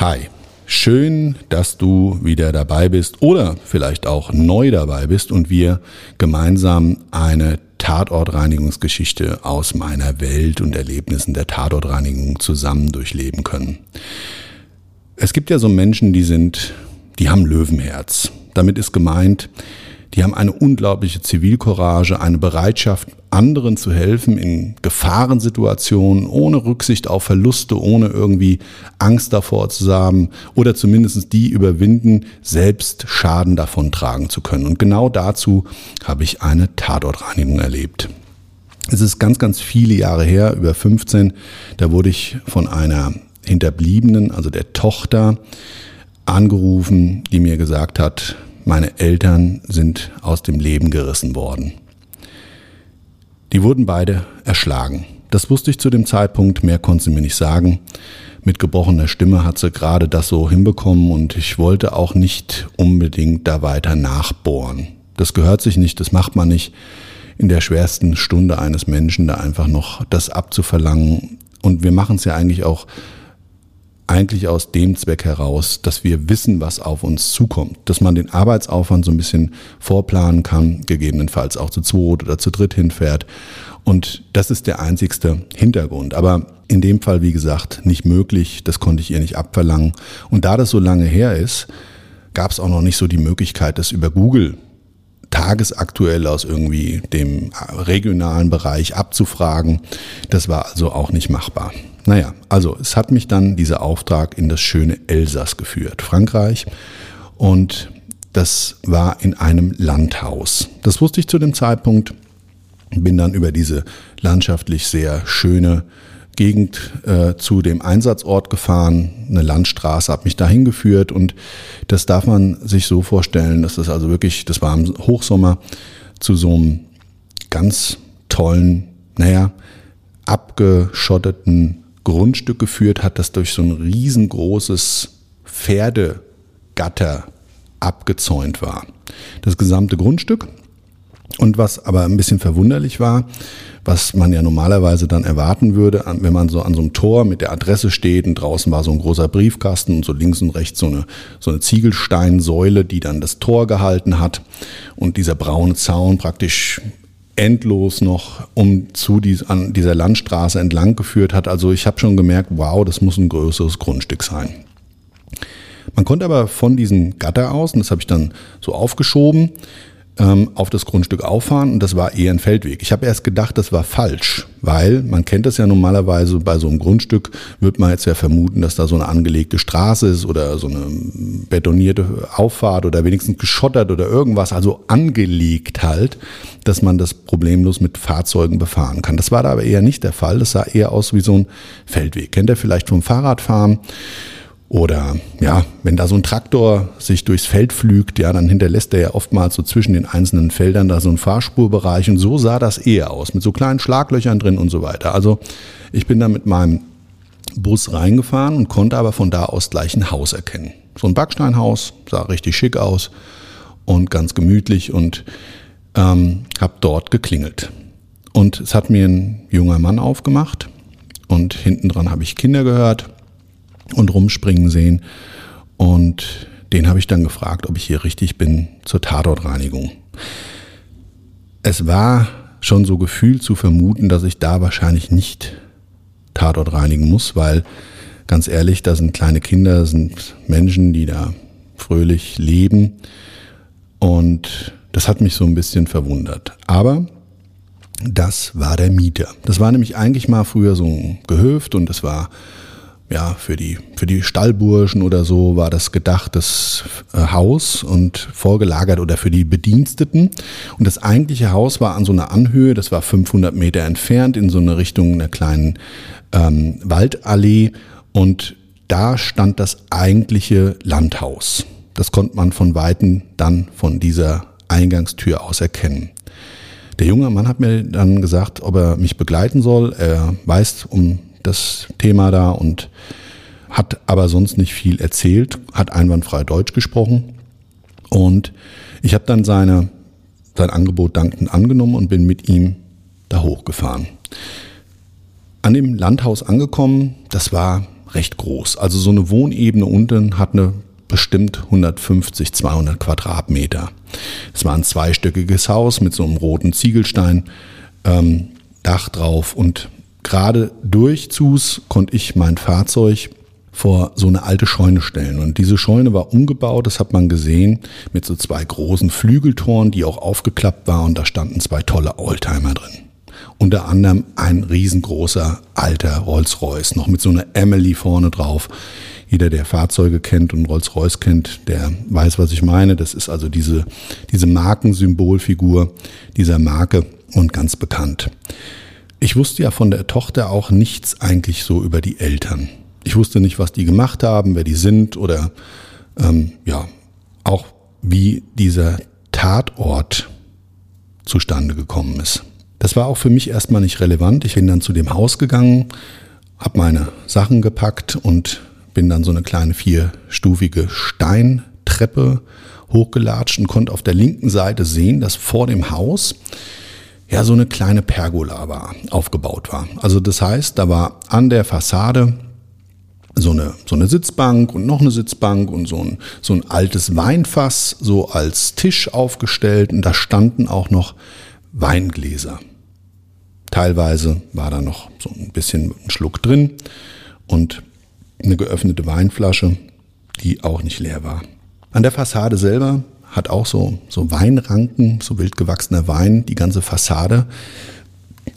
Hi, schön, dass du wieder dabei bist oder vielleicht auch neu dabei bist und wir gemeinsam eine Tatortreinigungsgeschichte aus meiner Welt und Erlebnissen der Tatortreinigung zusammen durchleben können. Es gibt ja so Menschen, die sind, die haben Löwenherz. Damit ist gemeint, die haben eine unglaubliche Zivilcourage, eine Bereitschaft, anderen zu helfen in Gefahrensituationen, ohne Rücksicht auf Verluste, ohne irgendwie Angst davor zu haben oder zumindest die überwinden, selbst Schaden davon tragen zu können. Und genau dazu habe ich eine Tatortreinigung erlebt. Es ist ganz, ganz viele Jahre her, über 15, da wurde ich von einer Hinterbliebenen, also der Tochter, angerufen, die mir gesagt hat, meine Eltern sind aus dem Leben gerissen worden. Die wurden beide erschlagen. Das wusste ich zu dem Zeitpunkt, mehr konnte sie mir nicht sagen. Mit gebrochener Stimme hat sie gerade das so hinbekommen und ich wollte auch nicht unbedingt da weiter nachbohren. Das gehört sich nicht, das macht man nicht in der schwersten Stunde eines Menschen, da einfach noch das abzuverlangen. Und wir machen es ja eigentlich auch eigentlich aus dem Zweck heraus, dass wir wissen, was auf uns zukommt, dass man den Arbeitsaufwand so ein bisschen vorplanen kann, gegebenenfalls auch zu zweit oder zu dritt hinfährt. Und das ist der einzigste Hintergrund. Aber in dem Fall, wie gesagt, nicht möglich. Das konnte ich ihr nicht abverlangen. Und da das so lange her ist, gab es auch noch nicht so die Möglichkeit, das über Google tagesaktuell aus irgendwie dem regionalen Bereich abzufragen. Das war also auch nicht machbar. Naja, also es hat mich dann dieser Auftrag in das schöne Elsass geführt, Frankreich. Und das war in einem Landhaus. Das wusste ich zu dem Zeitpunkt. Bin dann über diese landschaftlich sehr schöne Gegend äh, zu dem Einsatzort gefahren. Eine Landstraße hat mich dahin geführt und das darf man sich so vorstellen, dass das also wirklich, das war im Hochsommer, zu so einem ganz tollen, naja, abgeschotteten Grundstück geführt hat, das durch so ein riesengroßes Pferdegatter abgezäunt war. Das gesamte Grundstück. Und was aber ein bisschen verwunderlich war, was man ja normalerweise dann erwarten würde, wenn man so an so einem Tor mit der Adresse steht und draußen war so ein großer Briefkasten und so links und rechts so eine, so eine Ziegelsteinsäule, die dann das Tor gehalten hat und dieser braune Zaun praktisch endlos noch um zu dies, an dieser Landstraße entlang geführt hat. Also ich habe schon gemerkt, wow, das muss ein größeres Grundstück sein. Man konnte aber von diesem Gatter aus, und das habe ich dann so aufgeschoben, ähm, auf das Grundstück auffahren und das war eher ein Feldweg. Ich habe erst gedacht, das war falsch, weil man kennt das ja normalerweise bei so einem Grundstück, wird man jetzt ja vermuten, dass da so eine angelegte Straße ist oder so eine betonierte Auffahrt oder wenigstens geschottert oder irgendwas, also angelegt halt, dass man das problemlos mit Fahrzeugen befahren kann. Das war da aber eher nicht der Fall. Das sah eher aus wie so ein Feldweg. Kennt ihr vielleicht vom Fahrradfahren? Oder ja, wenn da so ein Traktor sich durchs Feld pflügt, ja, dann hinterlässt er ja oftmals so zwischen den einzelnen Feldern da so einen Fahrspurbereich und so sah das eher aus, mit so kleinen Schlaglöchern drin und so weiter. Also ich bin da mit meinem Bus reingefahren und konnte aber von da aus gleich ein Haus erkennen. So ein Backsteinhaus, sah richtig schick aus und ganz gemütlich und ähm, habe dort geklingelt. Und es hat mir ein junger Mann aufgemacht und hinten dran habe ich Kinder gehört und rumspringen sehen. Und den habe ich dann gefragt, ob ich hier richtig bin zur Tatortreinigung. Es war schon so gefühlt zu vermuten, dass ich da wahrscheinlich nicht Tatort reinigen muss, weil ganz ehrlich, da sind kleine Kinder, sind Menschen, die da fröhlich leben und das hat mich so ein bisschen verwundert. Aber das war der Mieter. Das war nämlich eigentlich mal früher so ein Gehöft und das war ja, für die, für die Stallburschen oder so war das gedacht, das äh, Haus und vorgelagert oder für die Bediensteten. Und das eigentliche Haus war an so einer Anhöhe, das war 500 Meter entfernt in so eine Richtung einer kleinen ähm, Waldallee. Und da stand das eigentliche Landhaus. Das konnte man von Weitem dann von dieser Eingangstür aus erkennen. Der junge Mann hat mir dann gesagt, ob er mich begleiten soll. Er weiß um das Thema da und hat aber sonst nicht viel erzählt, hat einwandfrei Deutsch gesprochen und ich habe dann seine, sein Angebot dankend angenommen und bin mit ihm da hochgefahren. An dem Landhaus angekommen, das war recht groß. Also so eine Wohnebene unten hat eine bestimmt 150, 200 Quadratmeter. Es war ein zweistöckiges Haus mit so einem roten Ziegelstein, ähm, Dach drauf und gerade durch Zus konnte ich mein Fahrzeug vor so eine alte Scheune stellen. Und diese Scheune war umgebaut, das hat man gesehen, mit so zwei großen Flügeltoren, die auch aufgeklappt waren und da standen zwei tolle Oldtimer drin. Unter anderem ein riesengroßer alter Rolls-Royce, noch mit so einer Emily vorne drauf. Jeder, der Fahrzeuge kennt und Rolls-Royce kennt, der weiß, was ich meine. Das ist also diese, diese Markensymbolfigur dieser Marke und ganz bekannt. Ich wusste ja von der Tochter auch nichts eigentlich so über die Eltern. Ich wusste nicht, was die gemacht haben, wer die sind oder ähm, ja, auch wie dieser Tatort zustande gekommen ist. Das war auch für mich erstmal nicht relevant. Ich bin dann zu dem Haus gegangen, habe meine Sachen gepackt und bin dann so eine kleine vierstufige Steintreppe hochgelatscht und konnte auf der linken Seite sehen, dass vor dem Haus ja so eine kleine Pergola war, aufgebaut war. Also das heißt, da war an der Fassade so eine, so eine Sitzbank und noch eine Sitzbank und so ein, so ein altes Weinfass so als Tisch aufgestellt und da standen auch noch Weingläser. Teilweise war da noch so ein bisschen ein Schluck drin und eine geöffnete Weinflasche, die auch nicht leer war. An der Fassade selber hat auch so, so Weinranken, so wild gewachsener Wein, die ganze Fassade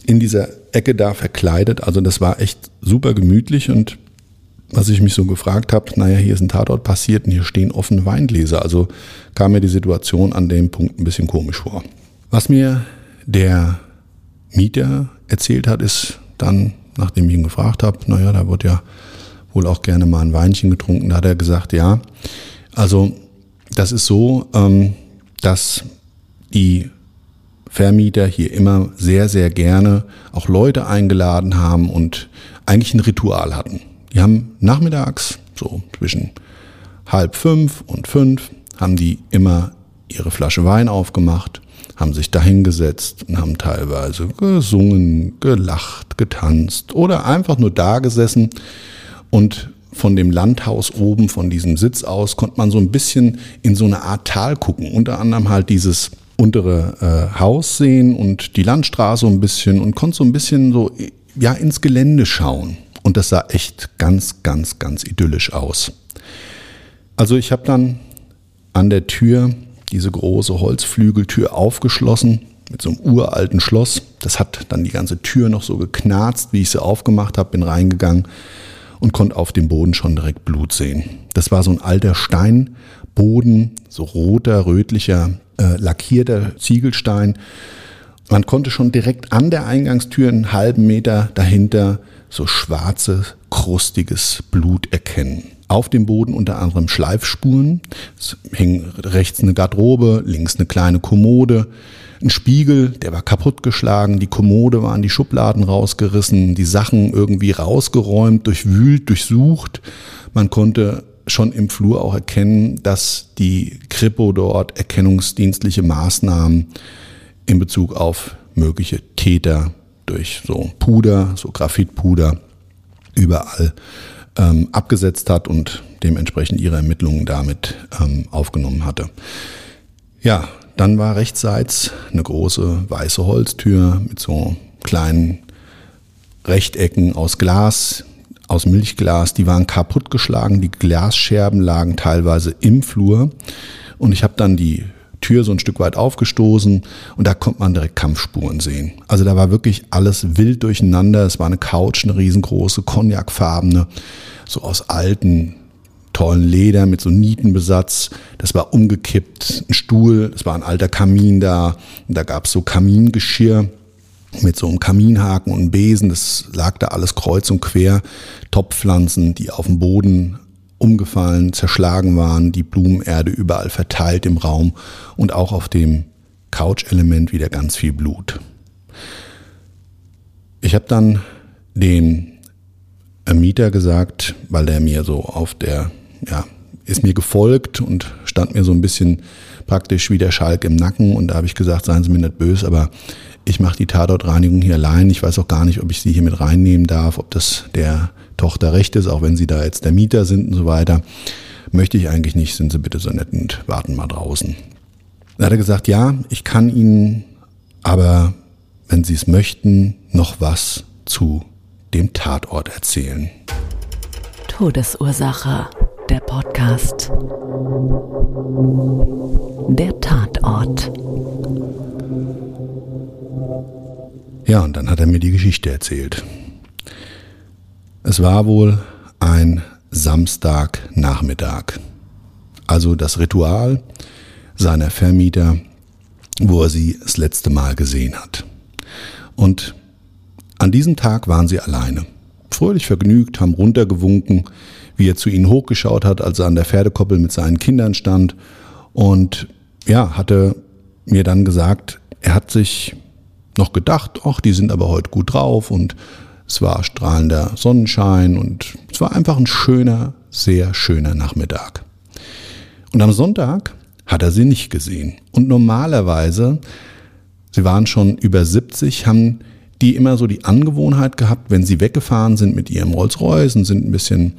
in dieser Ecke da verkleidet. Also das war echt super gemütlich und was ich mich so gefragt habe, naja, hier ist ein Tatort passiert und hier stehen offene Weingläser. Also kam mir die Situation an dem Punkt ein bisschen komisch vor. Was mir der Mieter erzählt hat, ist dann, nachdem ich ihn gefragt habe, naja, da wird ja wohl auch gerne mal ein Weinchen getrunken, da hat er gesagt, ja, also das ist so, ähm, dass die Vermieter hier immer sehr, sehr gerne auch Leute eingeladen haben und eigentlich ein Ritual hatten. Die haben nachmittags, so zwischen halb fünf und fünf, haben die immer ihre Flasche Wein aufgemacht, haben sich dahingesetzt und haben teilweise gesungen, gelacht, getanzt oder einfach nur da gesessen und von dem Landhaus oben, von diesem Sitz aus, konnte man so ein bisschen in so eine Art Tal gucken. Unter anderem halt dieses untere äh, Haus sehen und die Landstraße ein bisschen und konnte so ein bisschen so ja ins Gelände schauen. Und das sah echt ganz, ganz, ganz idyllisch aus. Also ich habe dann an der Tür diese große Holzflügeltür aufgeschlossen mit so einem uralten Schloss. Das hat dann die ganze Tür noch so geknarzt, wie ich sie aufgemacht habe, bin reingegangen und konnte auf dem Boden schon direkt Blut sehen. Das war so ein alter Steinboden, so roter, rötlicher, äh, lackierter Ziegelstein. Man konnte schon direkt an der Eingangstür einen halben Meter dahinter so schwarzes, krustiges Blut erkennen. Auf dem Boden unter anderem Schleifspuren. Es hing rechts eine Garderobe, links eine kleine Kommode. Ein Spiegel, der war kaputtgeschlagen, die Kommode waren die Schubladen rausgerissen, die Sachen irgendwie rausgeräumt, durchwühlt, durchsucht. Man konnte schon im Flur auch erkennen, dass die Kripo dort erkennungsdienstliche Maßnahmen in Bezug auf mögliche Täter durch so Puder, so Graphitpuder überall ähm, abgesetzt hat und dementsprechend ihre Ermittlungen damit ähm, aufgenommen hatte. Ja, dann war rechtsseits eine große weiße Holztür mit so kleinen Rechtecken aus Glas, aus Milchglas, die waren kaputtgeschlagen, die Glasscherben lagen teilweise im Flur und ich habe dann die Tür so ein Stück weit aufgestoßen und da konnte man direkt Kampfspuren sehen. Also da war wirklich alles wild durcheinander. Es war eine Couch, eine riesengroße, cognacfarbene, so aus alten, tollen Leder mit so Nietenbesatz. Das war umgekippt, ein Stuhl, es war ein alter Kamin da und da gab es so Kamingeschirr mit so einem Kaminhaken und einem Besen. Das lag da alles kreuz und quer. Topfpflanzen, die auf dem Boden umgefallen, zerschlagen waren, die Blumenerde überall verteilt im Raum und auch auf dem Couch-Element wieder ganz viel Blut. Ich habe dann dem Mieter gesagt, weil er mir so auf der, ja, ist mir gefolgt und stand mir so ein bisschen praktisch wie der Schalk im Nacken und da habe ich gesagt, seien Sie mir nicht böse, aber ich mache die Tatortreinigung hier allein. Ich weiß auch gar nicht, ob ich Sie hier mit reinnehmen darf, ob das der Tochter recht ist, auch wenn sie da jetzt der Mieter sind und so weiter. Möchte ich eigentlich nicht, sind Sie bitte so nett und warten mal draußen. Da hat er gesagt, ja, ich kann Ihnen aber, wenn Sie es möchten, noch was zu dem Tatort erzählen. Todesursache, der Podcast. Der Tatort. Ja, und dann hat er mir die Geschichte erzählt. Es war wohl ein Samstagnachmittag. Also das Ritual seiner Vermieter, wo er sie das letzte Mal gesehen hat. Und an diesem Tag waren sie alleine. Fröhlich vergnügt, haben runtergewunken, wie er zu ihnen hochgeschaut hat, als er an der Pferdekoppel mit seinen Kindern stand. Und ja, hatte mir dann gesagt, er hat sich noch gedacht, ach, die sind aber heute gut drauf und es war strahlender Sonnenschein und es war einfach ein schöner, sehr schöner Nachmittag. Und am Sonntag hat er sie nicht gesehen. Und normalerweise, sie waren schon über 70, haben die immer so die Angewohnheit gehabt, wenn sie weggefahren sind mit ihrem Rolls-Royce und sind ein bisschen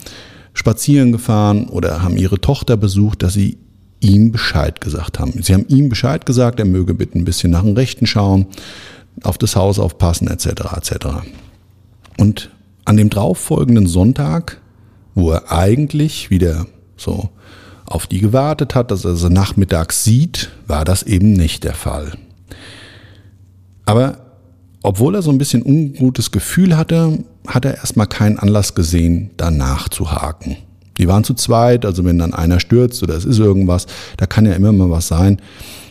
spazieren gefahren oder haben ihre Tochter besucht, dass sie ihm Bescheid gesagt haben. Sie haben ihm Bescheid gesagt, er möge bitte ein bisschen nach dem Rechten schauen, auf das Haus aufpassen, etc. etc. Und an dem darauffolgenden Sonntag, wo er eigentlich wieder so auf die gewartet hat, dass er sie nachmittags sieht, war das eben nicht der Fall. Aber obwohl er so ein bisschen ungutes Gefühl hatte, hat er erstmal keinen Anlass gesehen, danach zu haken. Die waren zu zweit, also wenn dann einer stürzt oder es ist irgendwas, da kann ja immer mal was sein,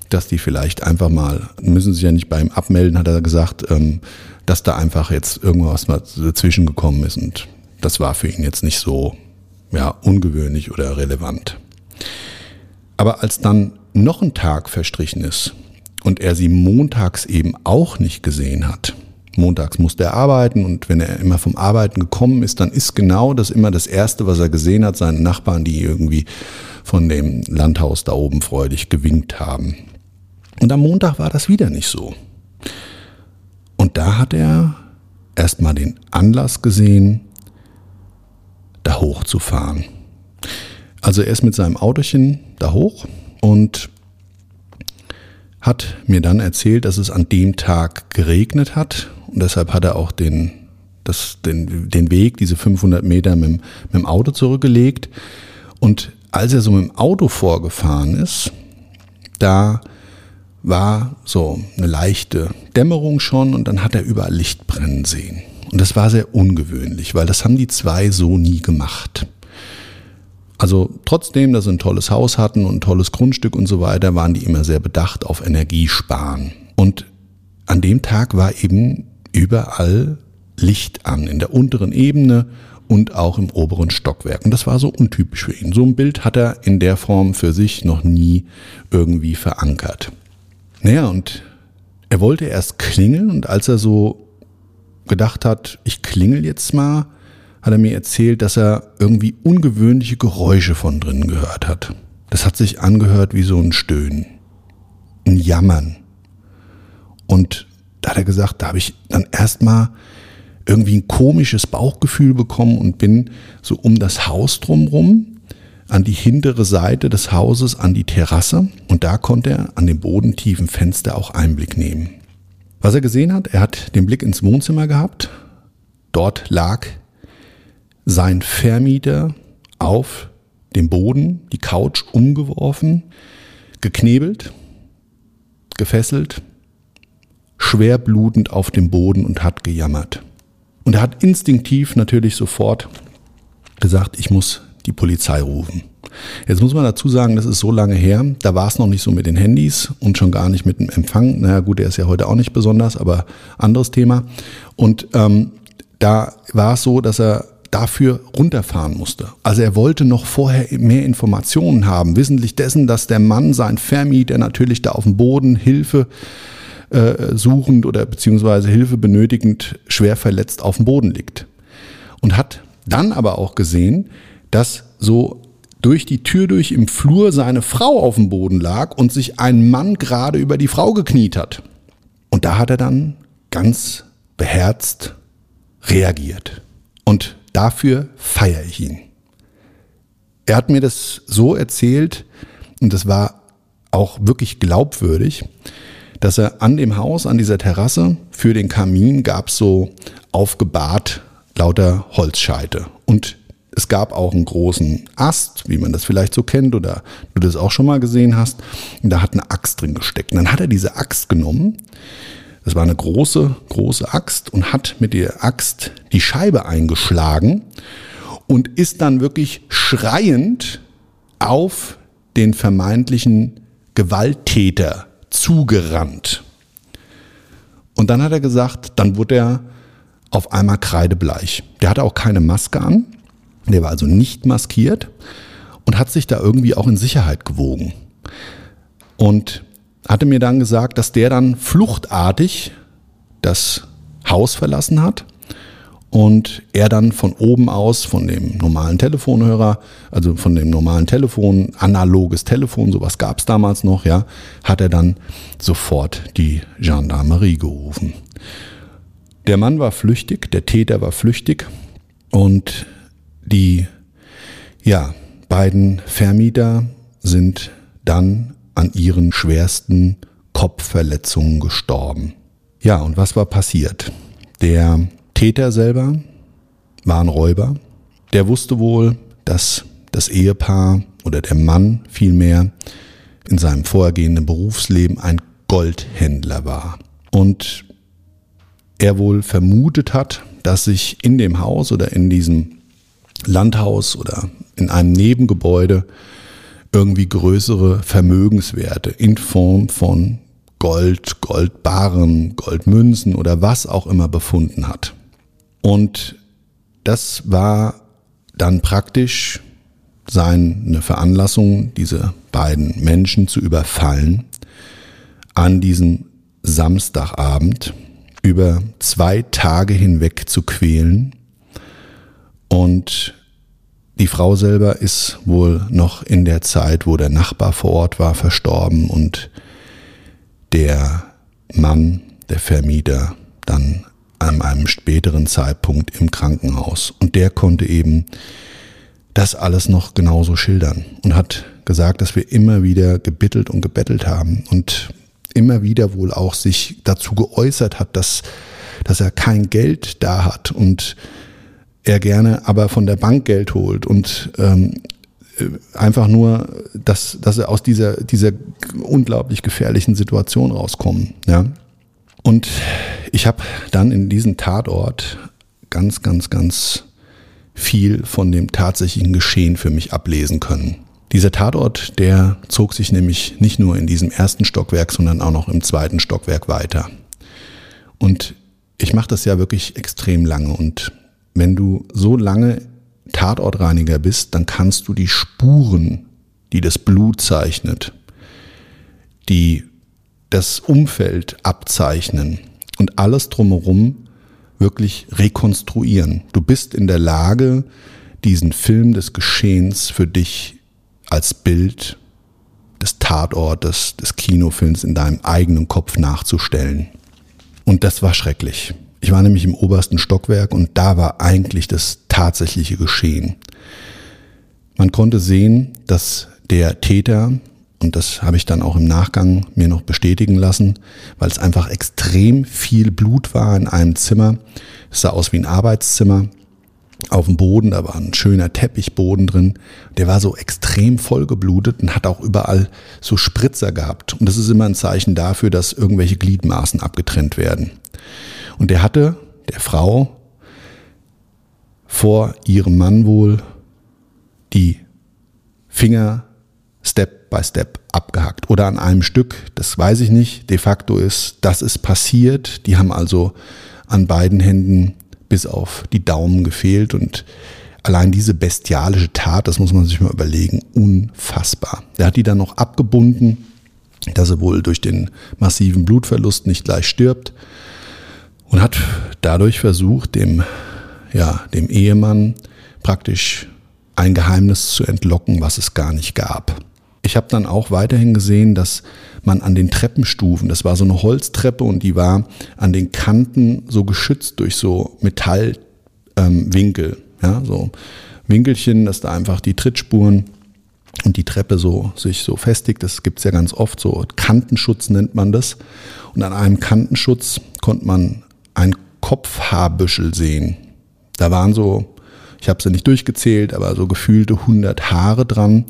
dass die vielleicht einfach mal, müssen sich ja nicht bei ihm abmelden, hat er gesagt, ähm, dass da einfach jetzt irgendwas mal dazwischen gekommen ist und das war für ihn jetzt nicht so ja, ungewöhnlich oder relevant. Aber als dann noch ein Tag verstrichen ist und er sie montags eben auch nicht gesehen hat, montags musste er arbeiten und wenn er immer vom Arbeiten gekommen ist, dann ist genau das immer das Erste, was er gesehen hat, seine Nachbarn, die irgendwie von dem Landhaus da oben freudig gewinkt haben. Und am Montag war das wieder nicht so. Und da hat er erstmal den Anlass gesehen, da hochzufahren. Also er ist mit seinem Autochen da hoch und hat mir dann erzählt, dass es an dem Tag geregnet hat und deshalb hat er auch den, das, den, den Weg, diese 500 Meter mit, mit dem Auto zurückgelegt. Und als er so mit dem Auto vorgefahren ist, da war so eine leichte Dämmerung schon und dann hat er überall Licht brennen sehen. Und das war sehr ungewöhnlich, weil das haben die zwei so nie gemacht. Also trotzdem, dass sie ein tolles Haus hatten und ein tolles Grundstück und so weiter, waren die immer sehr bedacht auf Energiesparen. Und an dem Tag war eben überall Licht an, in der unteren Ebene und auch im oberen Stockwerk. Und das war so untypisch für ihn. So ein Bild hat er in der Form für sich noch nie irgendwie verankert. Naja, und er wollte erst klingeln und als er so gedacht hat, ich klingel jetzt mal, hat er mir erzählt, dass er irgendwie ungewöhnliche Geräusche von drinnen gehört hat. Das hat sich angehört wie so ein Stöhnen, ein Jammern. Und da hat er gesagt, da habe ich dann erstmal irgendwie ein komisches Bauchgefühl bekommen und bin so um das Haus drumrum an die hintere Seite des Hauses, an die Terrasse und da konnte er an dem bodentiefen Fenster auch Einblick nehmen. Was er gesehen hat, er hat den Blick ins Wohnzimmer gehabt. Dort lag sein Vermieter auf dem Boden, die Couch umgeworfen, geknebelt, gefesselt, schwer blutend auf dem Boden und hat gejammert. Und er hat instinktiv natürlich sofort gesagt, ich muss die Polizei rufen. Jetzt muss man dazu sagen, das ist so lange her, da war es noch nicht so mit den Handys und schon gar nicht mit dem Empfang. Naja gut, der ist ja heute auch nicht besonders, aber anderes Thema. Und ähm, da war es so, dass er dafür runterfahren musste. Also er wollte noch vorher mehr Informationen haben, wissentlich dessen, dass der Mann, sein Vermieter, natürlich da auf dem Boden Hilfe äh, suchend oder beziehungsweise Hilfe benötigend schwer verletzt auf dem Boden liegt. Und hat dann aber auch gesehen, dass so durch die Tür durch im Flur seine Frau auf dem Boden lag und sich ein Mann gerade über die Frau gekniet hat. Und da hat er dann ganz beherzt reagiert. Und dafür feiere ich ihn. Er hat mir das so erzählt, und das war auch wirklich glaubwürdig, dass er an dem Haus, an dieser Terrasse, für den Kamin gab es so aufgebahrt lauter Holzscheite. Und es gab auch einen großen Ast, wie man das vielleicht so kennt oder du das auch schon mal gesehen hast. Und da hat eine Axt drin gesteckt. Und dann hat er diese Axt genommen. Das war eine große, große Axt und hat mit der Axt die Scheibe eingeschlagen und ist dann wirklich schreiend auf den vermeintlichen Gewalttäter zugerannt. Und dann hat er gesagt, dann wurde er auf einmal kreidebleich. Der hatte auch keine Maske an. Der war also nicht maskiert und hat sich da irgendwie auch in Sicherheit gewogen. Und hatte mir dann gesagt, dass der dann fluchtartig das Haus verlassen hat und er dann von oben aus, von dem normalen Telefonhörer, also von dem normalen Telefon, analoges Telefon, sowas gab es damals noch, ja, hat er dann sofort die Gendarmerie gerufen. Der Mann war flüchtig, der Täter war flüchtig und die ja, beiden Vermieter sind dann an ihren schwersten Kopfverletzungen gestorben. Ja, und was war passiert? Der Täter selber war ein Räuber. Der wusste wohl, dass das Ehepaar oder der Mann vielmehr in seinem vorhergehenden Berufsleben ein Goldhändler war. Und er wohl vermutet hat, dass sich in dem Haus oder in diesem Landhaus oder in einem Nebengebäude irgendwie größere Vermögenswerte in Form von Gold, Goldbarren, Goldmünzen oder was auch immer befunden hat. Und das war dann praktisch seine Veranlassung, diese beiden Menschen zu überfallen, an diesem Samstagabend über zwei Tage hinweg zu quälen. Und die Frau selber ist wohl noch in der Zeit, wo der Nachbar vor Ort war, verstorben und der Mann, der Vermieter, dann an einem späteren Zeitpunkt im Krankenhaus. Und der konnte eben das alles noch genauso schildern und hat gesagt, dass wir immer wieder gebittelt und gebettelt haben und immer wieder wohl auch sich dazu geäußert hat, dass, dass er kein Geld da hat und er gerne aber von der Bank Geld holt und ähm, äh, einfach nur, dass, dass er aus dieser, dieser unglaublich gefährlichen Situation rauskommen. Ja? Und ich habe dann in diesem Tatort ganz, ganz, ganz viel von dem tatsächlichen Geschehen für mich ablesen können. Dieser Tatort, der zog sich nämlich nicht nur in diesem ersten Stockwerk, sondern auch noch im zweiten Stockwerk weiter. Und ich mache das ja wirklich extrem lange und wenn du so lange Tatortreiniger bist, dann kannst du die Spuren, die das Blut zeichnet, die das Umfeld abzeichnen und alles drumherum wirklich rekonstruieren. Du bist in der Lage, diesen Film des Geschehens für dich als Bild des Tatortes, des Kinofilms in deinem eigenen Kopf nachzustellen. Und das war schrecklich. Ich war nämlich im obersten Stockwerk und da war eigentlich das tatsächliche Geschehen. Man konnte sehen, dass der Täter, und das habe ich dann auch im Nachgang mir noch bestätigen lassen, weil es einfach extrem viel Blut war in einem Zimmer. Es sah aus wie ein Arbeitszimmer. Auf dem Boden, da war ein schöner Teppichboden drin. Der war so extrem vollgeblutet und hat auch überall so Spritzer gehabt. Und das ist immer ein Zeichen dafür, dass irgendwelche Gliedmaßen abgetrennt werden. Und der hatte der Frau vor ihrem Mann wohl die Finger Step by Step abgehackt oder an einem Stück, das weiß ich nicht. De facto ist, das ist passiert. Die haben also an beiden Händen bis auf die Daumen gefehlt und allein diese bestialische Tat, das muss man sich mal überlegen, unfassbar. Der hat die dann noch abgebunden, dass er wohl durch den massiven Blutverlust nicht gleich stirbt und hat dadurch versucht, dem, ja, dem Ehemann praktisch ein Geheimnis zu entlocken, was es gar nicht gab. Ich habe dann auch weiterhin gesehen, dass man an den Treppenstufen, das war so eine Holztreppe und die war an den Kanten so geschützt durch so Metallwinkel, ähm, ja, so Winkelchen, dass da einfach die Trittspuren und die Treppe so sich so festigt. Das gibt's ja ganz oft, so Kantenschutz nennt man das. Und an einem Kantenschutz konnte man ein Kopfhaarbüschel sehen. Da waren so ich habe sie nicht durchgezählt, aber so gefühlte 100 Haare dran,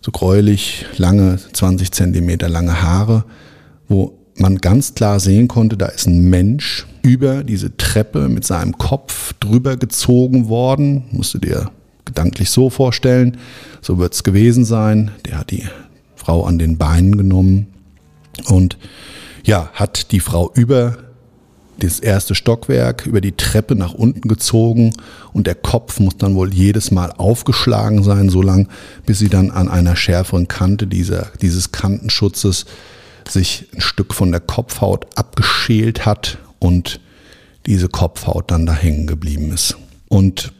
so gräulich lange, 20 Zentimeter lange Haare, wo man ganz klar sehen konnte, da ist ein Mensch über diese Treppe mit seinem Kopf drüber gezogen worden. Musst du dir gedanklich so vorstellen. So wird es gewesen sein. Der hat die Frau an den Beinen genommen und ja, hat die Frau über das erste Stockwerk über die Treppe nach unten gezogen und der Kopf muss dann wohl jedes Mal aufgeschlagen sein, so lang, bis sie dann an einer schärferen Kante dieser, dieses Kantenschutzes sich ein Stück von der Kopfhaut abgeschält hat und diese Kopfhaut dann da hängen geblieben ist. Und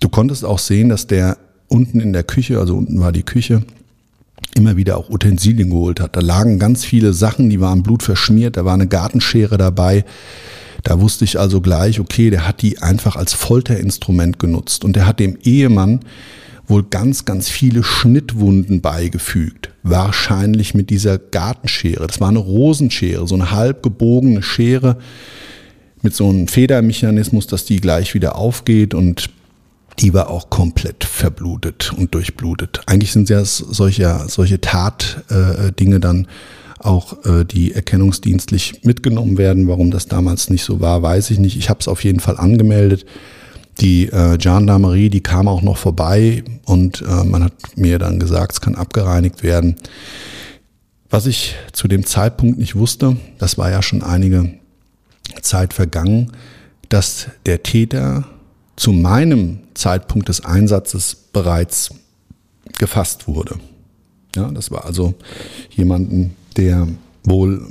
du konntest auch sehen, dass der unten in der Küche, also unten war die Küche, immer wieder auch Utensilien geholt hat. Da lagen ganz viele Sachen, die waren blutverschmiert, da war eine Gartenschere dabei, da wusste ich also gleich, okay, der hat die einfach als Folterinstrument genutzt und der hat dem Ehemann wohl ganz, ganz viele Schnittwunden beigefügt. Wahrscheinlich mit dieser Gartenschere. Das war eine Rosenschere, so eine halb gebogene Schere mit so einem Federmechanismus, dass die gleich wieder aufgeht und die war auch komplett verblutet und durchblutet. Eigentlich sind ja solche, solche Tatdinge äh, dann auch äh, die erkennungsdienstlich mitgenommen werden. Warum das damals nicht so war, weiß ich nicht. Ich habe es auf jeden Fall angemeldet. Die äh, Gendarmerie, die kam auch noch vorbei und äh, man hat mir dann gesagt, es kann abgereinigt werden. Was ich zu dem Zeitpunkt nicht wusste, das war ja schon einige Zeit vergangen, dass der Täter zu meinem Zeitpunkt des Einsatzes bereits gefasst wurde. Ja, das war also jemanden, der wohl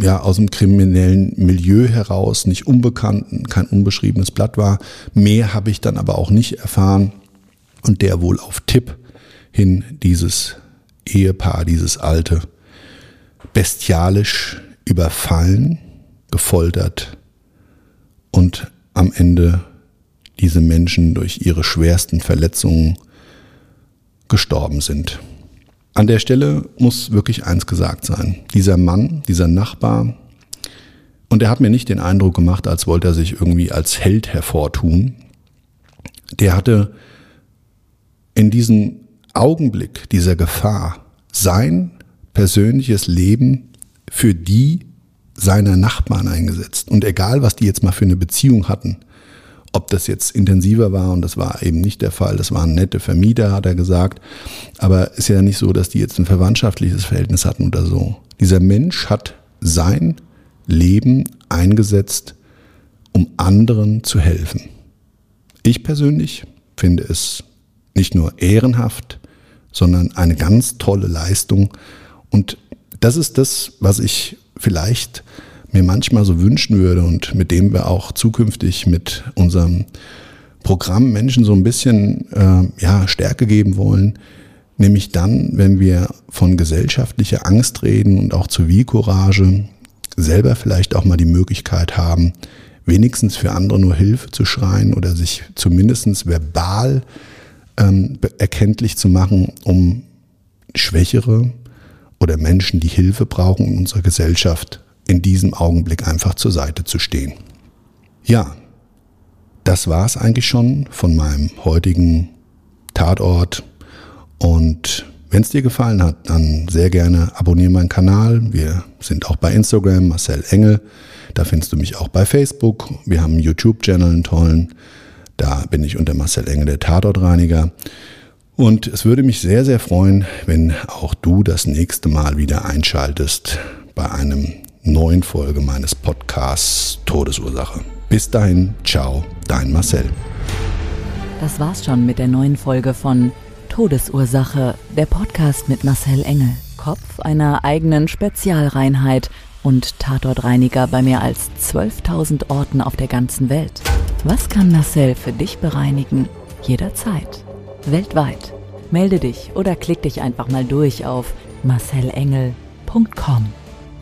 ja aus dem kriminellen Milieu heraus nicht unbekannt, kein unbeschriebenes Blatt war. Mehr habe ich dann aber auch nicht erfahren und der wohl auf Tipp hin dieses Ehepaar, dieses alte, bestialisch überfallen, gefoltert und am Ende diese Menschen durch ihre schwersten Verletzungen gestorben sind. An der Stelle muss wirklich eins gesagt sein. Dieser Mann, dieser Nachbar, und er hat mir nicht den Eindruck gemacht, als wollte er sich irgendwie als Held hervortun. Der hatte in diesem Augenblick dieser Gefahr sein persönliches Leben für die seiner Nachbarn eingesetzt. Und egal, was die jetzt mal für eine Beziehung hatten, ob das jetzt intensiver war, und das war eben nicht der Fall, das waren nette Vermieter, hat er gesagt. Aber ist ja nicht so, dass die jetzt ein verwandtschaftliches Verhältnis hatten oder so. Dieser Mensch hat sein Leben eingesetzt, um anderen zu helfen. Ich persönlich finde es nicht nur ehrenhaft, sondern eine ganz tolle Leistung. Und das ist das, was ich vielleicht mir manchmal so wünschen würde und mit dem wir auch zukünftig mit unserem Programm Menschen so ein bisschen äh, ja, Stärke geben wollen, nämlich dann, wenn wir von gesellschaftlicher Angst reden und auch Zivilcourage, selber vielleicht auch mal die Möglichkeit haben, wenigstens für andere nur Hilfe zu schreien oder sich zumindest verbal ähm, erkenntlich zu machen, um Schwächere oder Menschen, die Hilfe brauchen in unserer Gesellschaft, in diesem Augenblick einfach zur Seite zu stehen. Ja, das war es eigentlich schon von meinem heutigen Tatort. Und wenn es dir gefallen hat, dann sehr gerne abonniere meinen Kanal. Wir sind auch bei Instagram, Marcel Engel. Da findest du mich auch bei Facebook. Wir haben einen YouTube-Channel, einen tollen. Da bin ich unter Marcel Engel, der Tatortreiniger. Und es würde mich sehr, sehr freuen, wenn auch du das nächste Mal wieder einschaltest bei einem neuen Folge meines Podcasts Todesursache. Bis dahin, ciao, dein Marcel. Das war's schon mit der neuen Folge von Todesursache, der Podcast mit Marcel Engel, Kopf einer eigenen Spezialreinheit und Tatortreiniger bei mehr als 12.000 Orten auf der ganzen Welt. Was kann Marcel für dich bereinigen? Jederzeit. Weltweit. Melde dich oder klick dich einfach mal durch auf marcelengel.com.